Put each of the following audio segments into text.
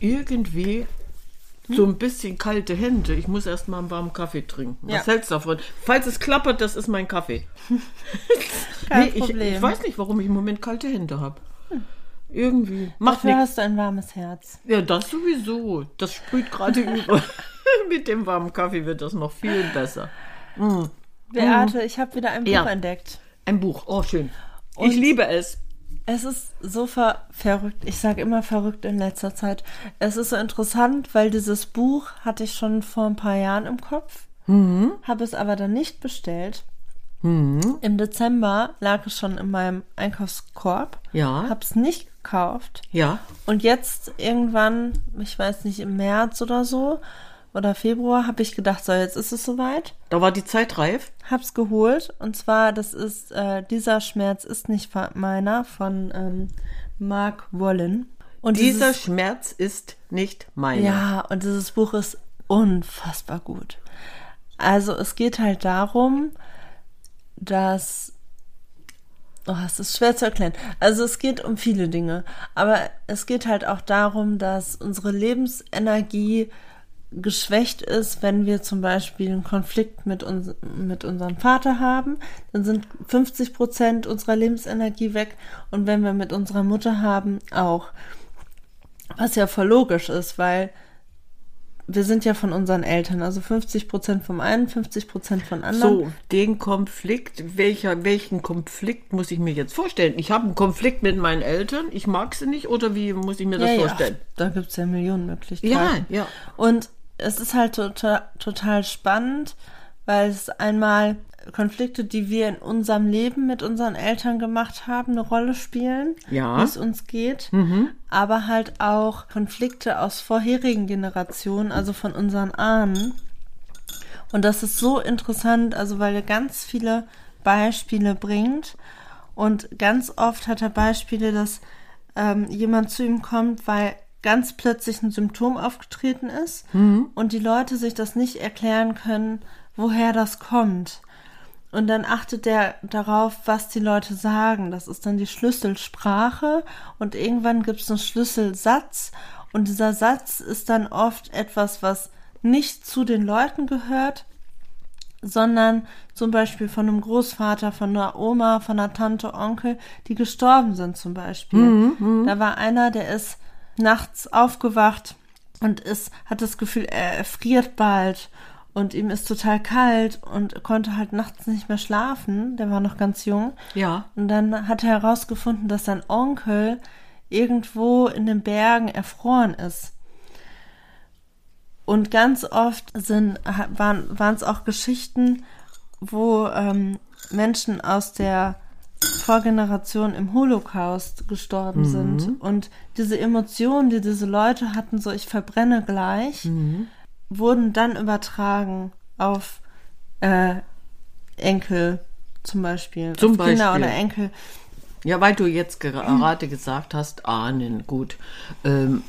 irgendwie so ein bisschen kalte Hände. Ich muss erst mal einen warmen Kaffee trinken. Was Ja. hältst du davon? Falls es klappert, das ist mein Kaffee. Kein ich, Problem. ich weiß nicht, warum ich im Moment kalte Hände habe. Irgendwie. Macht Dafür nichts. hast du ein warmes Herz. Ja, das sowieso. Das sprüht gerade über. Mit dem warmen Kaffee wird das noch viel besser. Beate, ich habe wieder ein Buch Ja. entdeckt. Ein Buch. Oh, schön. Und- ich liebe es. Es ist so ver verrückt. Ich sage immer verrückt in letzter Zeit. Es ist so interessant, weil dieses Buch hatte ich schon vor ein paar Jahren im Kopf, Mhm. habe es aber dann nicht bestellt. Im Dezember lag es schon in meinem Einkaufskorb, Ja. habe es nicht gekauft. Ja. Und jetzt irgendwann, ich weiß nicht, im März oder so oder Februar, habe ich gedacht, so, jetzt ist es soweit. Da war die Zeit reif. Hab's geholt. Und zwar, das ist, äh, dieser Schmerz ist nicht meiner, von ähm, Mark Wollen. Und Dieser dieses, Schmerz ist nicht meiner. Ja, und dieses Buch ist unfassbar gut. Also es geht halt darum, dass Oh, es ist schwer zu erklären. Also es geht um viele Dinge, aber es geht halt auch darum, dass unsere Lebensenergie geschwächt ist, wenn wir zum Beispiel einen Konflikt mit, uns, mit unserem Vater haben, dann sind 50 Prozent unserer Lebensenergie weg und wenn wir mit unserer Mutter haben, auch. Was ja voll logisch ist, weil wir sind ja von unseren Eltern, also 50 Prozent vom einen, 50 Prozent von anderen. So, den Konflikt, welcher, welchen Konflikt muss ich mir jetzt vorstellen? Ich habe einen Konflikt mit meinen Eltern, ich mag sie nicht oder wie muss ich mir das ja, vorstellen? Ja, da gibt's ja Millionen Möglichkeiten. Ja, ja. Und es ist halt total, total spannend, weil es einmal Konflikte, die wir in unserem Leben mit unseren Eltern gemacht haben, eine Rolle spielen, Ja. Mhm. wie es uns geht, aber halt auch Konflikte aus vorherigen Generationen, also von unseren Ahnen. Und das ist so interessant, also weil er ganz viele Beispiele bringt. Und ganz oft hat er Beispiele, dass ähm, jemand zu ihm kommt, weil ganz plötzlich ein Symptom aufgetreten ist und die Leute sich das nicht erklären können, woher das kommt. Und dann achtet er darauf, was die Leute sagen. Das ist dann die Schlüsselsprache und irgendwann gibt es einen Schlüsselsatz und dieser Satz ist dann oft etwas, was nicht zu den Leuten gehört, sondern zum Beispiel von einem Großvater, von einer Oma, von einer Tante, Onkel, die gestorben sind zum Beispiel. Da war einer, der ist nachts aufgewacht und ist, hat das Gefühl, er erfriert bald und ihm ist total kalt und konnte halt nachts nicht mehr schlafen. Der war noch ganz jung. Ja. Und dann hat er herausgefunden, dass sein Onkel irgendwo in den Bergen erfroren ist. Und ganz oft sind, waren es auch Geschichten, wo ähm, Menschen aus der Vorgeneration im Holocaust gestorben sind. Und diese Emotionen, die diese Leute hatten, so ich verbrenne gleich, wurden dann übertragen auf äh, Enkel zum Beispiel. Zum auf Kinder Beispiel. oder Enkel. Ja, weil du jetzt gerade gesagt hast, Ahnen, gut. Ähm,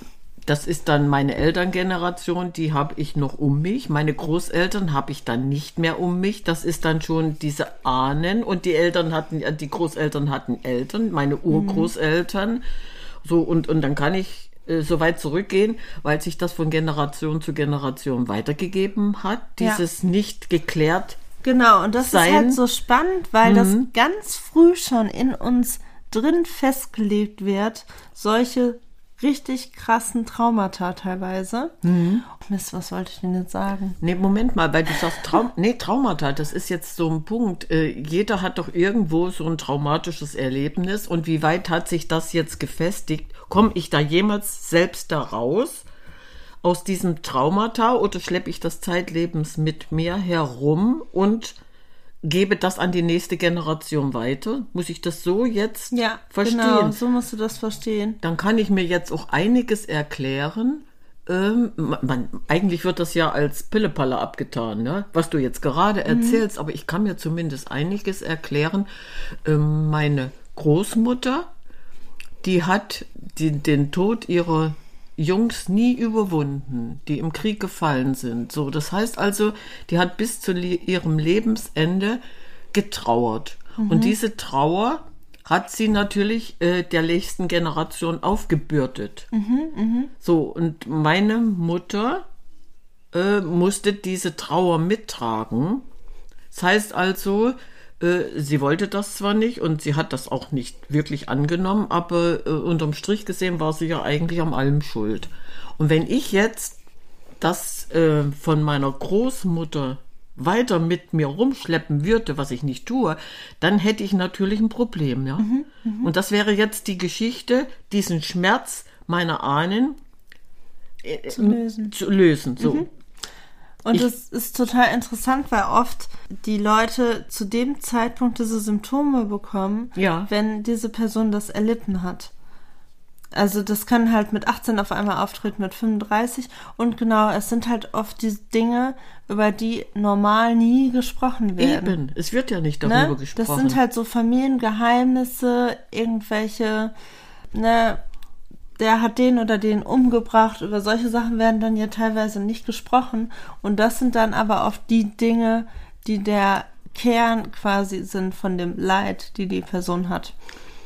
das ist dann meine Elterngeneration, die habe ich noch um mich. Meine Großeltern habe ich dann nicht mehr um mich. Das ist dann schon diese Ahnen und die Eltern hatten, äh, die Großeltern hatten Eltern, meine Urgroßeltern. So, und, und dann kann ich äh, so weit zurückgehen, weil sich das von Generation zu Generation weitergegeben hat. Ja. Dieses nicht geklärt Genau, und das sein. ist halt so spannend, weil das ganz früh schon in uns drin festgelegt wird, solche richtig krassen Traumata teilweise. Mist, was wollte ich denn jetzt sagen? Nee, Moment mal, weil du sagst Traum, nee, Traumata, das ist jetzt so ein Punkt. Äh, jeder hat doch irgendwo so ein traumatisches Erlebnis und wie weit hat sich das jetzt gefestigt? Komme ich da jemals selbst da raus aus diesem Traumata oder schleppe ich das zeitlebens mit mir herum und gebe das an die nächste Generation weiter? Muss ich das so jetzt Ja, verstehen? genau, so musst du das verstehen. dann kann ich mir jetzt auch einiges erklären, ähm, man, eigentlich wird das ja als Pillepalle abgetan, ne? was du jetzt gerade erzählst, aber ich kann mir zumindest einiges erklären. Ähm, meine Großmutter, die hat die, den Tod ihrer Jungs nie überwunden, die im Krieg gefallen sind. So, das heißt also, die hat bis zu ihrem Lebensende getrauert. Und diese Trauer hat sie natürlich äh, der nächsten Generation aufgebürdet. So, und meine Mutter äh, musste diese Trauer mittragen. Das heißt also, äh, sie wollte das zwar nicht und sie hat das auch nicht wirklich angenommen, aber äh, unterm Strich gesehen war sie ja eigentlich am allem schuld. Und wenn ich jetzt das äh, von meiner Großmutter weiter mit mir rumschleppen würde, was ich nicht tue, dann hätte ich natürlich ein Problem, ja. Und das wäre jetzt die Geschichte, diesen Schmerz meiner Ahnen äh, Zu lösen. zu lösen. So. Und Ich- es ist total interessant, weil oft die Leute zu dem Zeitpunkt diese Symptome bekommen, Ja. wenn diese Person das erlitten hat. Also das kann halt mit 18 auf einmal auftreten, mit 35. Und genau, es sind halt oft die Dinge, über die normal nie gesprochen werden. Eben, es wird ja nicht darüber Ne? gesprochen. Das sind halt so Familiengeheimnisse, irgendwelche, ne, der hat den oder den umgebracht. Über solche Sachen werden dann ja teilweise nicht gesprochen. Und das sind dann aber oft die Dinge, die der Kern quasi sind von dem Leid, die die Person hat.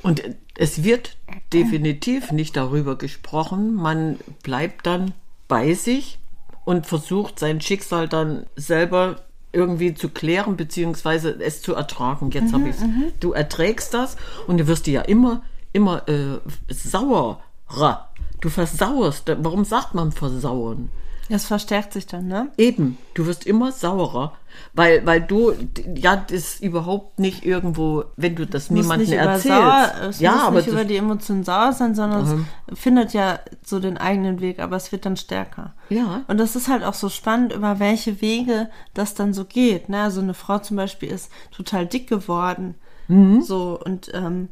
Und es wird definitiv nicht darüber gesprochen. Man bleibt dann bei sich und versucht sein Schicksal dann selber irgendwie zu klären, beziehungsweise es zu ertragen. Jetzt habe ich Du erträgst das und du wirst dir ja immer, immer äh, saurer. Du versauerst. Warum sagt man versauern? Das verstärkt sich dann, ne? Eben, du wirst immer saurer, weil, weil du, ja, das überhaupt nicht irgendwo, wenn du das niemandem erzählst. sauer, es ja, muss aber nicht über die Emotionen sauer sein, sondern es findet ja so den eigenen Weg, aber es wird dann stärker. Ja. Und das ist halt auch so spannend, über welche Wege das dann so geht. Ne? Also eine Frau zum Beispiel ist total dick geworden, Mhm. so und ähm,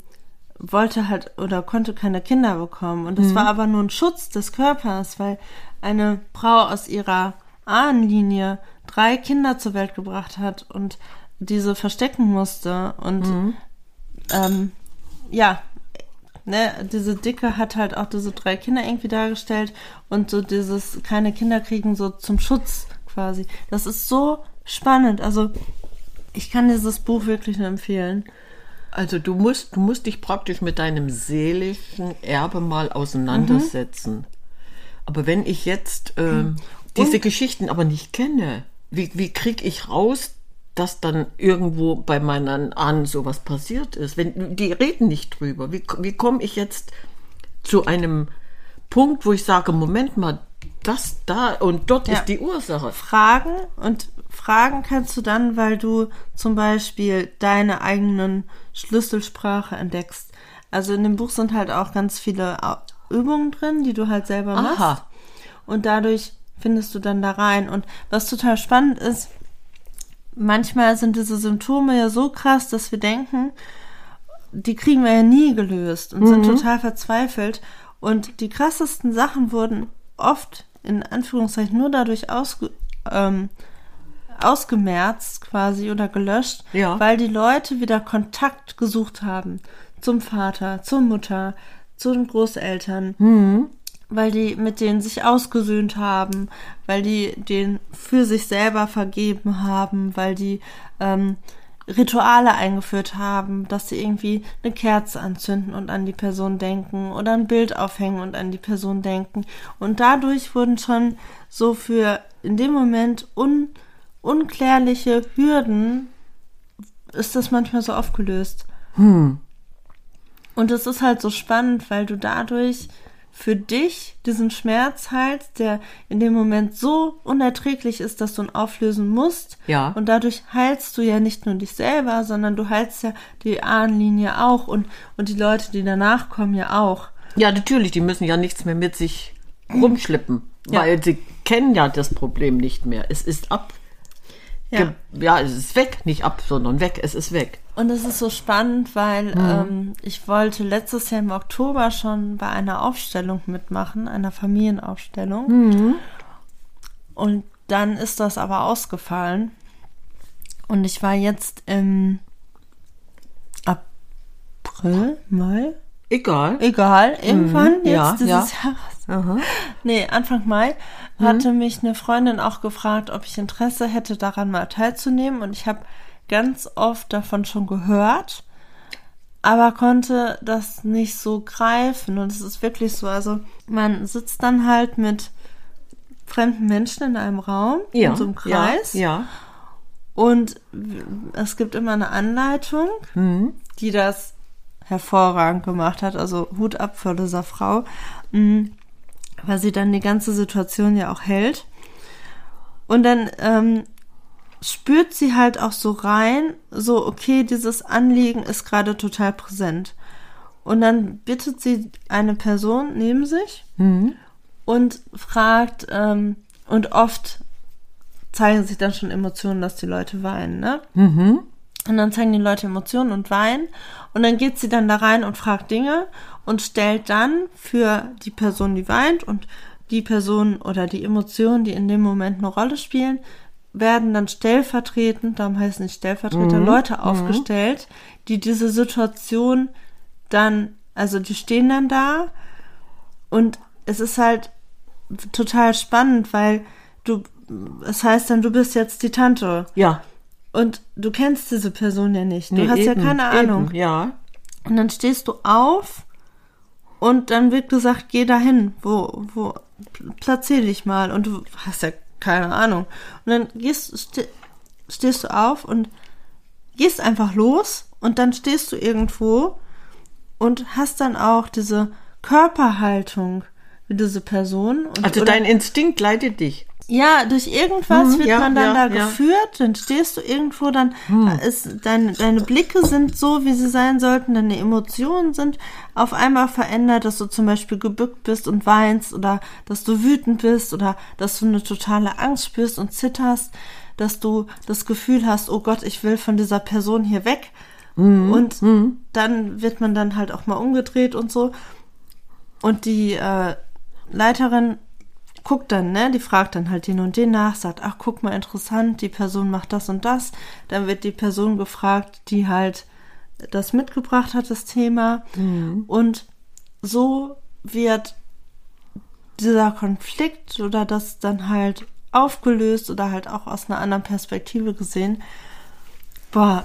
wollte halt oder konnte keine Kinder bekommen. Und das Mhm. war aber nur ein Schutz des Körpers, weil eine Frau aus ihrer Ahnenlinie drei Kinder zur Welt gebracht hat und diese verstecken musste. Und Mhm. ähm, ja, ne, diese Dicke hat halt auch diese drei Kinder irgendwie dargestellt und so dieses keine Kinder kriegen so zum Schutz quasi. Das ist so spannend. Also ich kann dieses Buch wirklich nur empfehlen. Also du musst, du musst dich praktisch mit deinem seelischen Erbe mal auseinandersetzen. Aber wenn ich jetzt ähm, diese Geschichten aber nicht kenne, wie, wie krieg ich raus, dass dann irgendwo bei meinen Ahnen sowas passiert ist? Wenn die reden nicht drüber, wie, wie komme ich jetzt zu einem Punkt, wo ich sage, Moment mal, das da und dort Ja. ist die Ursache. Fragen und Fragen kannst du dann, weil du zum Beispiel deine eigenen Schlüsselsprache entdeckst. Also in dem Buch sind halt auch ganz viele Übungen drin, die du halt selber machst. Aha. Und dadurch findest du dann da rein. Und was total spannend ist, manchmal sind diese Symptome ja so krass, dass wir denken, die kriegen wir ja nie gelöst und sind total verzweifelt. Und die krassesten Sachen wurden oft in Anführungszeichen nur dadurch ausge, ähm, ausgemerzt quasi oder gelöscht, Ja. weil die Leute wieder Kontakt gesucht haben zum Vater, zur Mutter, zu den Großeltern, weil die mit denen sich ausgesöhnt haben, weil die den für sich selber vergeben haben, weil die ähm, Rituale eingeführt haben, dass sie irgendwie eine Kerze anzünden und an die Person denken oder ein Bild aufhängen und an die Person denken. Und dadurch wurden schon so für in dem Moment un, unklärliche Hürden ist das manchmal so aufgelöst. Und es ist halt so spannend, weil du dadurch für dich diesen Schmerz heilst, der in dem Moment so unerträglich ist, dass du ihn auflösen musst. Ja. Und dadurch heilst du ja nicht nur dich selber, sondern du heilst ja die Ahnenlinie auch und, und die Leute, die danach kommen, ja auch. Ja, natürlich, die müssen ja nichts mehr mit sich rumschleppen, weil sie kennen ja das Problem nicht mehr. Es ist ab. Ja. ja, es ist weg, nicht ab, sondern weg, es ist weg. Und es ist so spannend, weil mhm. ähm, ich wollte letztes Jahr im Oktober schon bei einer Aufstellung mitmachen, einer Familienaufstellung. Mhm. Und dann ist das aber ausgefallen. Und ich war jetzt im April, Mai. Egal. Egal, irgendwann mhm, jetzt ja, dieses ja. Jahres. Aha. Nee, Anfang Mai mhm. hatte mich eine Freundin auch gefragt, ob ich Interesse hätte, daran mal teilzunehmen. Und ich habe ganz oft davon schon gehört, aber konnte das nicht so greifen. Und es ist wirklich so, also man sitzt dann halt mit fremden Menschen in einem Raum, ja, in so einem Kreis. Ja, ja. Und es gibt immer eine Anleitung, mhm. die das hervorragend gemacht hat. Also Hut ab vor dieser Frau, mhm. Weil sie dann die ganze Situation ja auch hält. Und dann ähm, spürt sie halt auch so rein, so, okay, dieses Anliegen ist gerade total präsent. Und dann bittet sie eine Person neben sich mhm. und fragt, ähm, und oft zeigen sich dann schon Emotionen, dass die Leute weinen, ne? Mhm. Und dann zeigen die Leute Emotionen und weinen. Und dann geht sie dann da rein und fragt Dinge und stellt dann für die Person, die weint und die Person oder die Emotionen, die in dem Moment eine Rolle spielen, werden dann stellvertretend, darum heißen nicht Stellvertreter, mhm. Leute mhm. aufgestellt, die diese Situation dann, also die stehen dann da und es ist halt total spannend, weil du, es heißt dann, du bist jetzt die Tante. Ja. Und du kennst diese Person ja nicht. Du nee, hast eben, ja keine Ahnung. Eben, ja. Und dann stehst du auf und dann wird gesagt, geh dahin, wo, wo, platzier dich mal. Und du hast ja keine Ahnung. Und dann gehst, st stehst du auf und gehst einfach los und dann stehst du irgendwo und hast dann auch diese Körperhaltung wie diese Person. Und, also dein Instinkt leitet dich. Ja, durch irgendwas hm, wird ja, man dann ja, da ja. geführt, dann stehst du irgendwo, dann hm. ist deine, deine Blicke sind so, wie sie sein sollten, deine Emotionen sind auf einmal verändert, dass du zum Beispiel gebückt bist und weinst oder dass du wütend bist oder dass du eine totale Angst spürst und zitterst, dass du das Gefühl hast, oh Gott, ich will von dieser Person hier weg. Mhm. Und mhm. dann wird man dann halt auch mal umgedreht und so. Und die äh, Leiterin guckt dann, ne, die fragt dann halt den und den nach, sagt, ach, guck mal, interessant, die Person macht das und das. Dann wird die Person gefragt, die halt das mitgebracht hat, das Thema. Mhm. Und so wird dieser Konflikt oder das dann halt aufgelöst oder halt auch aus einer anderen Perspektive gesehen. Boah,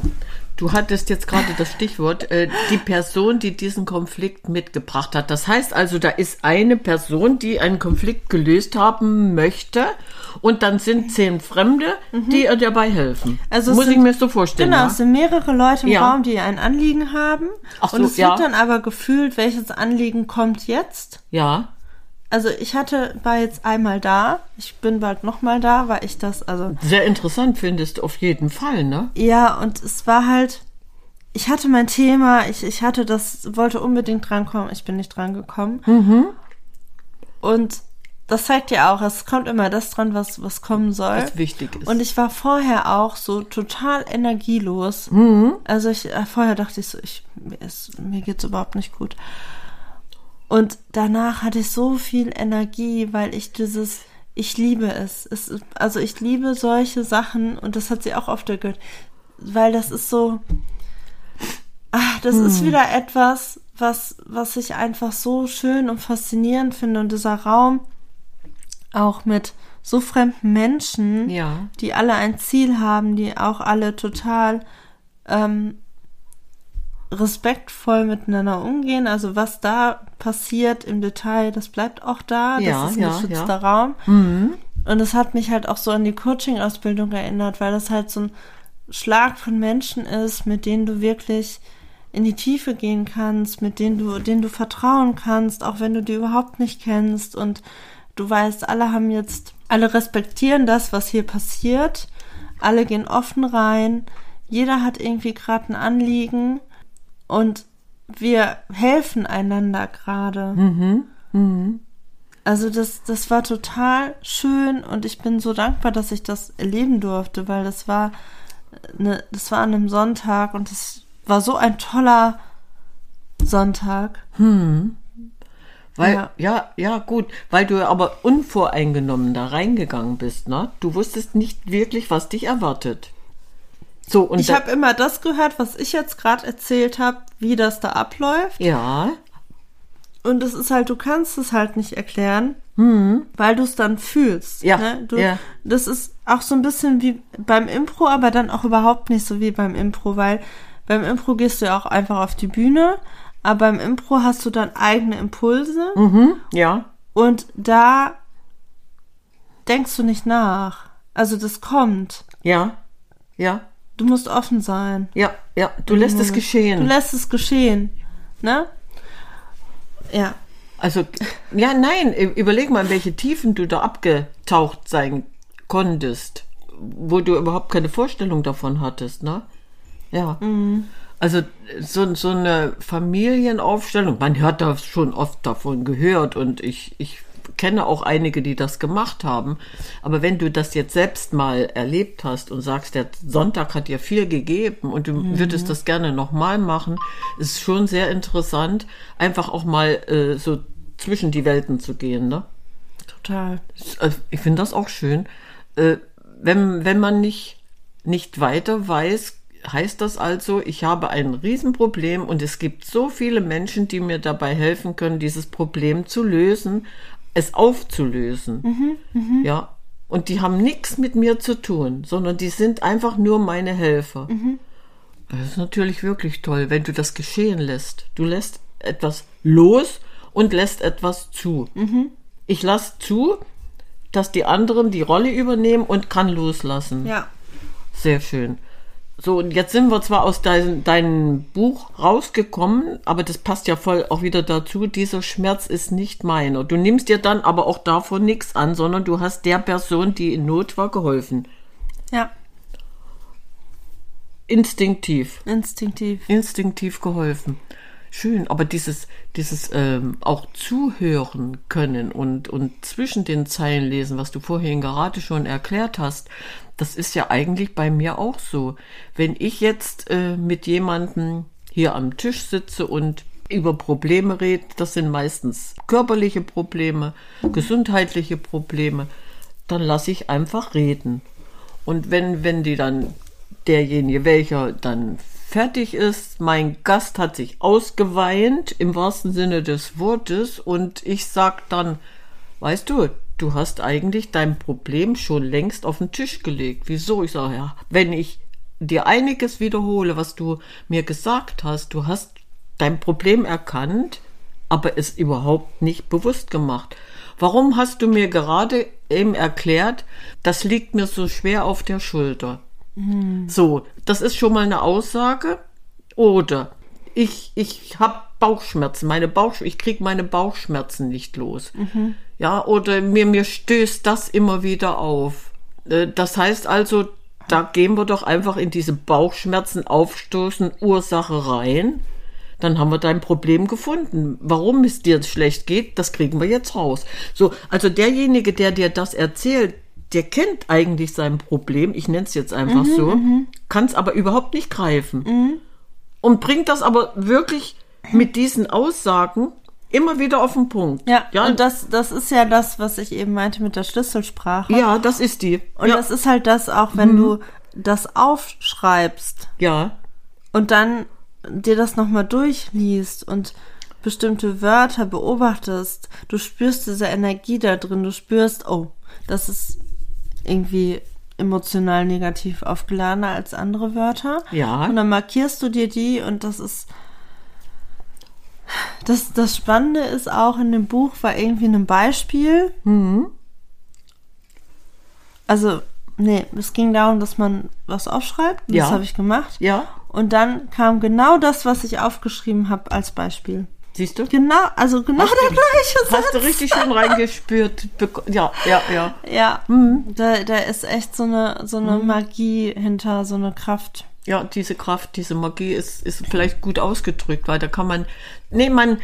Du hattest jetzt gerade das Stichwort, äh, die Person, die diesen Konflikt mitgebracht hat. Das heißt also, da ist eine Person, die einen Konflikt gelöst haben möchte und dann sind zehn Fremde, mhm. die ihr dabei helfen. Also Muss sind, ich mir so vorstellen. Genau, ja? es sind mehrere Leute im ja. Raum, die ein Anliegen haben. Ach so, und es ja. wird dann aber gefühlt, welches Anliegen kommt jetzt. Ja also ich hatte, war jetzt einmal da, ich bin bald nochmal da, weil ich das, also. Sehr interessant findest, auf jeden Fall, ne? Ja, und es war halt, ich hatte mein Thema, ich, ich hatte das, wollte unbedingt drankommen, ich bin nicht drangekommen. Mhm. Und das zeigt ja auch, es kommt immer das dran, was, was kommen soll. Was wichtig ist. Und ich war vorher auch so total energielos. Mhm. Also ich, äh, vorher dachte ich so, ich, mir, ist, mir geht's überhaupt nicht gut. Und danach hatte ich so viel Energie, weil ich dieses, ich liebe es. es also ich liebe solche Sachen und das hat sie auch oft gehört, weil das ist so, ach, das hm. ist wieder etwas, was, was ich einfach so schön und faszinierend finde und dieser Raum auch mit so fremden Menschen, ja. die alle ein Ziel haben, die auch alle total ähm, respektvoll miteinander umgehen. Also was da passiert im Detail, das bleibt auch da. Ja, das ist ein ja, geschützter ja. Raum. Mhm. Und es hat mich halt auch so an die Coaching-Ausbildung erinnert, weil das halt so ein Schlag von Menschen ist, mit denen du wirklich in die Tiefe gehen kannst, mit denen du, denen du vertrauen kannst, auch wenn du die überhaupt nicht kennst und du weißt, alle haben jetzt, alle respektieren das, was hier passiert, alle gehen offen rein, jeder hat irgendwie gerade ein Anliegen und wir helfen einander gerade. Mhm. Mhm. Also das, das war total schön und ich bin so dankbar, dass ich das erleben durfte, weil das war, ne, das war an einem Sonntag und das war so ein toller Sonntag. Weil, Ja. ja. ja, gut, weil du aber unvoreingenommen da reingegangen bist, ne? Du wusstest nicht wirklich, was dich erwartet. So, und Ich habe immer das gehört, was ich jetzt gerade erzählt habe, wie das da abläuft. ja, Und es ist halt, du kannst es halt nicht erklären, weil du es dann fühlst. Ja, Ne? Du, ja. Das ist auch so ein bisschen wie beim Impro, aber dann auch überhaupt nicht so wie beim Impro, weil beim Impro gehst du ja auch einfach auf die Bühne, aber beim Impro hast du dann eigene Impulse ja, und da denkst du nicht nach. Also das kommt. ja, ja, Du musst offen sein. ja, ja. Du lässt es Du geschehen. lässt es geschehen. Ne? Ja. Also, ja, nein, überleg mal, in welche Tiefen du da abgetaucht sein konntest, wo du überhaupt keine Vorstellung davon hattest, ne? Ja. Also, so, so eine Familienaufstellung, man hört da schon oft davon gehört und ich, ich kenne auch einige, die das gemacht haben. Aber wenn du das jetzt selbst mal erlebt hast und sagst, der Sonntag hat dir viel gegeben und du würdest das gerne nochmal machen, ist schon sehr interessant, einfach auch mal äh, so zwischen die Welten zu gehen, ne? Total. Äh, Ich finde das auch schön. Äh, Wenn, wenn man nicht, nicht weiter weiß, heißt das also, ich habe ein Riesenproblem und es gibt so viele Menschen, die mir dabei helfen können, dieses Problem zu lösen, es aufzulösen. Ja. Und die haben nichts mit mir zu tun, sondern die sind einfach nur meine Helfer. Das ist natürlich wirklich toll, wenn du das geschehen lässt. Du lässt etwas los und lässt etwas zu. Ich lasse zu, dass die anderen die Rolle übernehmen und kann loslassen. Ja. Sehr schön. So, und jetzt sind wir zwar aus dein, deinem Buch rausgekommen, aber das passt ja voll auch wieder dazu, dieser Schmerz ist nicht meiner. Du nimmst dir dann aber auch davon nichts an, sondern du hast der Person, die in Not war, geholfen. Ja. Instinktiv. Instinktiv. instinktiv geholfen. Schön, aber dieses, dieses ähm, auch zuhören können und, und zwischen den Zeilen lesen, was du vorhin gerade schon erklärt hast, das ist ja eigentlich bei mir auch so. Wenn ich jetzt äh, mit jemandem hier am Tisch sitze und über Probleme rede, das sind meistens körperliche Probleme, gesundheitliche Probleme, dann lasse ich einfach reden. Und wenn, wenn die dann, derjenige, welcher dann fertig ist, mein Gast hat sich ausgeweint, im wahrsten Sinne des Wortes, und ich sag dann, weißt du, du hast eigentlich dein Problem schon längst auf den Tisch gelegt. Wieso? Ich sage, ja, wenn ich dir einiges wiederhole, was du mir gesagt hast, du hast dein Problem erkannt, aber es überhaupt nicht bewusst gemacht. Warum hast du mir gerade eben erklärt, das liegt mir so schwer auf der Schulter? So, das ist schon mal eine Aussage. Oder ich, ich habe Bauchschmerzen, meine Bauch, ich kriege meine Bauchschmerzen nicht los. Ja, oder mir, mir stößt das immer wieder auf. Äh, Das heißt also, da gehen wir doch einfach in diese Bauchschmerzen aufstoßen Ursache rein. Dann haben wir dein Problem gefunden. Warum es dir schlecht geht, das kriegen wir jetzt raus. So, also derjenige, der dir das erzählt, der kennt eigentlich sein Problem, ich nenne es jetzt einfach so, kann es aber überhaupt nicht greifen. Und bringt das aber wirklich mit diesen Aussagen immer wieder auf den Punkt. Ja, ja, und das, das ist ja das, was ich eben meinte mit der Schlüsselsprache. ja das ist die. Und ja, das ist halt das auch, wenn du das aufschreibst ja, und dann dir das nochmal durchliest und bestimmte Wörter beobachtest, du spürst diese Energie da drin, du spürst, oh, das ist irgendwie emotional negativ aufgeladener als andere Wörter. Ja. Und dann markierst du dir die und das ist das, das Spannende ist auch in dem Buch war irgendwie ein Beispiel. Also, nee, es ging darum, dass man was aufschreibt. Ja. Das habe ich gemacht. ja. Und dann kam genau das, was ich aufgeschrieben habe, als Beispiel. Siehst du? Genau, also genau der gleiche Satz. Hast du richtig schön reingespürt. Ja, ja, ja. Ja, da, da ist echt so eine, so eine Magie hinter, so eine Kraft. Ja, diese Kraft, diese Magie ist, ist vielleicht gut ausgedrückt, weil da kann man, nee, man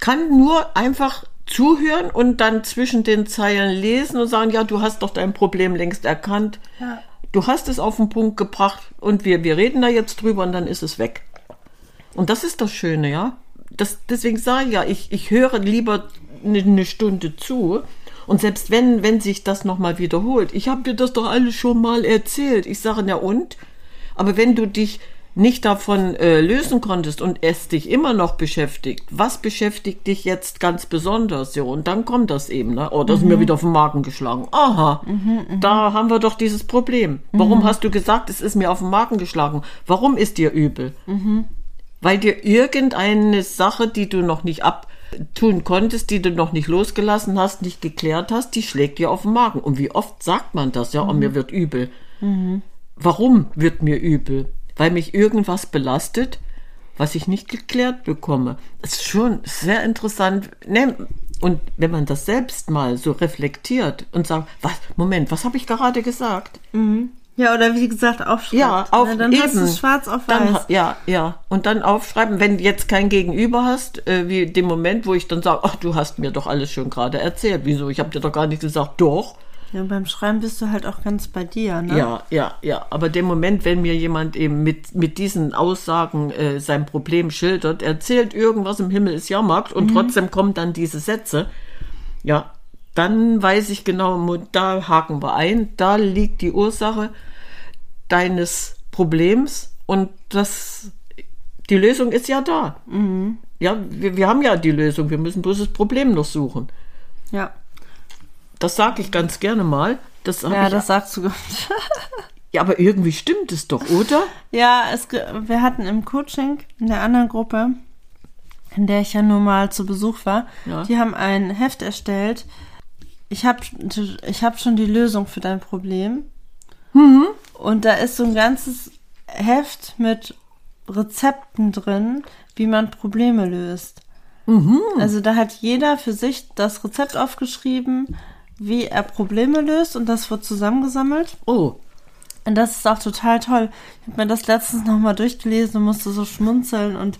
kann nur einfach zuhören und dann zwischen den Zeilen lesen und sagen, ja, du hast doch dein Problem längst erkannt. Ja. Du hast es auf den Punkt gebracht und wir, wir reden da jetzt drüber und dann ist es weg. Und das ist das Schöne, ja. Das, deswegen sage ich ja, ich, ich höre lieber eine, eine Stunde zu. Und selbst wenn, wenn sich das nochmal wiederholt, ich habe dir das doch alles schon mal erzählt. Ich sage, ja und? Aber wenn du dich nicht davon äh, lösen konntest und es dich immer noch beschäftigt, was beschäftigt dich jetzt ganz besonders? Ja, und dann kommt das eben, ne? Oh, das ist mir wieder auf den Magen geschlagen. Aha, da haben wir doch dieses Problem. Warum hast du gesagt, es ist mir auf den Magen geschlagen? Warum ist dir übel? Weil dir irgendeine Sache, die du noch nicht abtun konntest, die du noch nicht losgelassen hast, nicht geklärt hast, die schlägt dir auf den Magen. Und wie oft sagt man das? Ja, oh, mir wird übel. Warum wird mir übel? Weil mich irgendwas belastet, was ich nicht geklärt bekomme. Das ist schon sehr interessant. Ne, Und wenn man das selbst mal so reflektiert und sagt, was, Moment, was habe ich gerade gesagt? Ja, oder wie gesagt, aufschreiben. Ja, auf Ne, Dann hast du eben. es schwarz auf Dann, weiß. ha- ja, ja. Und dann aufschreiben, wenn du jetzt kein Gegenüber hast, äh, wie dem Moment, wo ich dann sage, ach, du hast mir doch alles schon gerade erzählt. Wieso? Ich habe dir doch gar nicht gesagt, doch. Ja, beim Schreiben bist du halt auch ganz bei dir, ne? Ja, ja, ja. Aber dem Moment, wenn mir jemand eben mit, mit diesen Aussagen äh, sein Problem schildert, erzählt irgendwas im Himmel ist Jahrmarkt und trotzdem kommen dann diese Sätze, ja, dann weiß ich genau, da haken wir ein, da liegt die Ursache deines Problems und das, die Lösung ist ja da. Ja, wir, wir haben ja die Lösung, wir müssen bloß das Problem noch suchen. Ja, Das sage ich ganz gerne mal. Das ja das sagst du. ja, aber irgendwie stimmt es doch, oder? ja, es, wir hatten im Coaching in der anderen Gruppe, in der ich ja nur mal zu Besuch war, Ja. die haben ein Heft erstellt. Ich habe ich hab schon die Lösung für dein Problem. Mhm. Und da ist so ein ganzes Heft mit Rezepten drin, wie man Probleme löst. Mhm. Also da hat jeder für sich das Rezept aufgeschrieben, wie er Probleme löst und das wird zusammengesammelt. Oh, Und das ist auch total toll. Ich habe mir das letztens nochmal durchgelesen und musste so schmunzeln und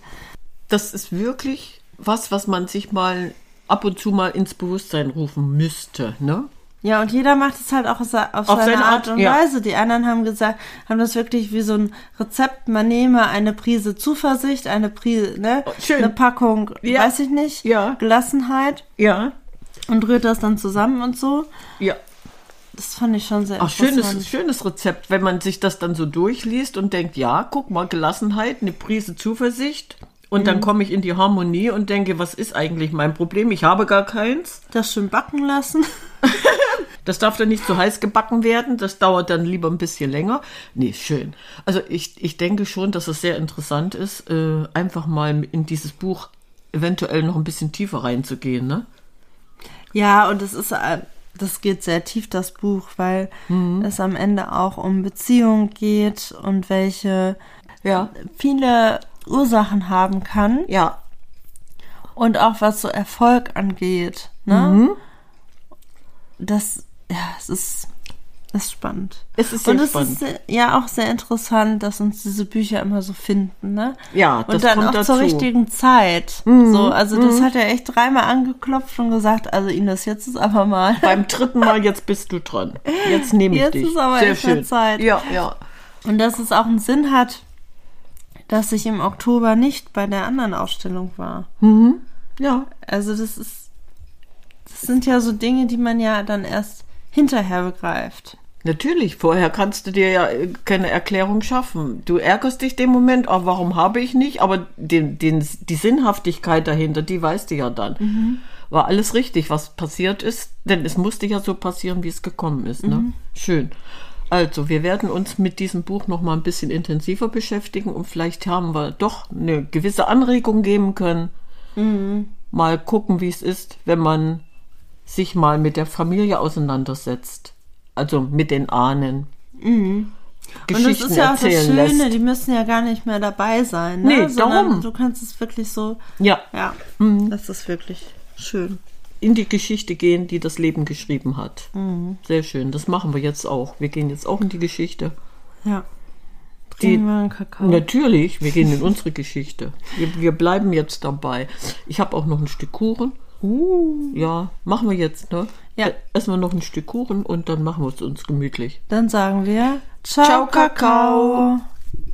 das ist wirklich was, was man sich mal ab und zu mal ins Bewusstsein rufen müsste, ne? ja, und jeder macht es halt auch auf se- auf seine, seine Art Art, und ja. Weise. Die anderen haben gesagt, haben das wirklich wie so ein Rezept. Man nehme eine Prise Zuversicht, eine Prise, ne, Oh, schön. eine Packung, Ja. weiß ich nicht, Ja. Gelassenheit Ja, und rührt das dann zusammen und so. ja. Das fand ich schon sehr Ach, interessant. schönes, schönes Rezept, wenn man sich das dann so durchliest und denkt, ja, guck mal, Gelassenheit, eine Prise Zuversicht. Und dann komme ich in die Harmonie und denke, was ist eigentlich mein Problem? Ich habe gar keins. Das schön backen lassen. Das darf dann nicht zu heiß gebacken werden. Das dauert dann lieber ein bisschen länger. Nee, schön. Also ich, ich denke schon, dass es sehr interessant ist, äh, einfach mal in dieses Buch eventuell noch ein bisschen tiefer reinzugehen, ne? Ja, und es ist, äh, das geht sehr tief, das Buch, weil Mhm. es am Ende auch um Beziehungen geht und welche Ja. viele Ursachen haben kann Ja. und auch was so Erfolg angeht. Ne? Mhm. Das, ja, es ist, ist spannend. Es ist sehr und es spannend. ist ja auch sehr interessant, dass uns diese Bücher immer so finden, ne? Ja, das und dann kommt auch zur dazu. Mhm. richtigen Zeit. So, also das hat er echt dreimal angeklopft und gesagt, also Ines, jetzt ist aber mal. Beim dritten Mal, jetzt bist du dran. Jetzt nehme ich Jetzt dich. ist aber Sehr echt schön. Zeit. Ja, ja. Und dass es auch einen Sinn hat, dass ich im Oktober nicht bei der anderen Ausstellung war. Ja. Also das ist, das sind ja so Dinge, die man ja dann erst hinterher begreift. Natürlich, vorher kannst du dir ja äh, keine Erklärung schaffen. Du ärgerst dich dem Moment, oh, warum habe ich nicht? Aber den, den, die Sinnhaftigkeit dahinter, die weißt du ja dann. War alles richtig, was passiert ist, denn es musste ja so passieren, wie es gekommen ist. Ne? Schön. Also, wir werden uns mit diesem Buch noch mal ein bisschen intensiver beschäftigen und vielleicht haben wir doch eine gewisse Anregung geben können. Mal gucken, wie es ist, wenn man sich mal mit der Familie auseinandersetzt. Also mit den Ahnen. und das ist ja auch das Schöne, lässt. die müssen ja gar nicht mehr dabei sein. Ne? Nee, Sondern darum. Du kannst es wirklich so, Ja, ja, das ist wirklich schön. In die Geschichte gehen, die das Leben geschrieben hat. Mhm. Sehr schön. Das machen wir jetzt auch. Wir gehen jetzt auch in die Geschichte. Ja. Die-. Natürlich, wir gehen in unsere Geschichte. Wir, wir bleiben jetzt dabei. Ich habe auch noch ein Stück Kuchen Uh. Ja, machen wir jetzt, ne? Ja. Erstmal noch ein Stück Kuchen und dann machen wir es uns gemütlich. Dann sagen wir Ciao, Ciao, Kakao. Kakao.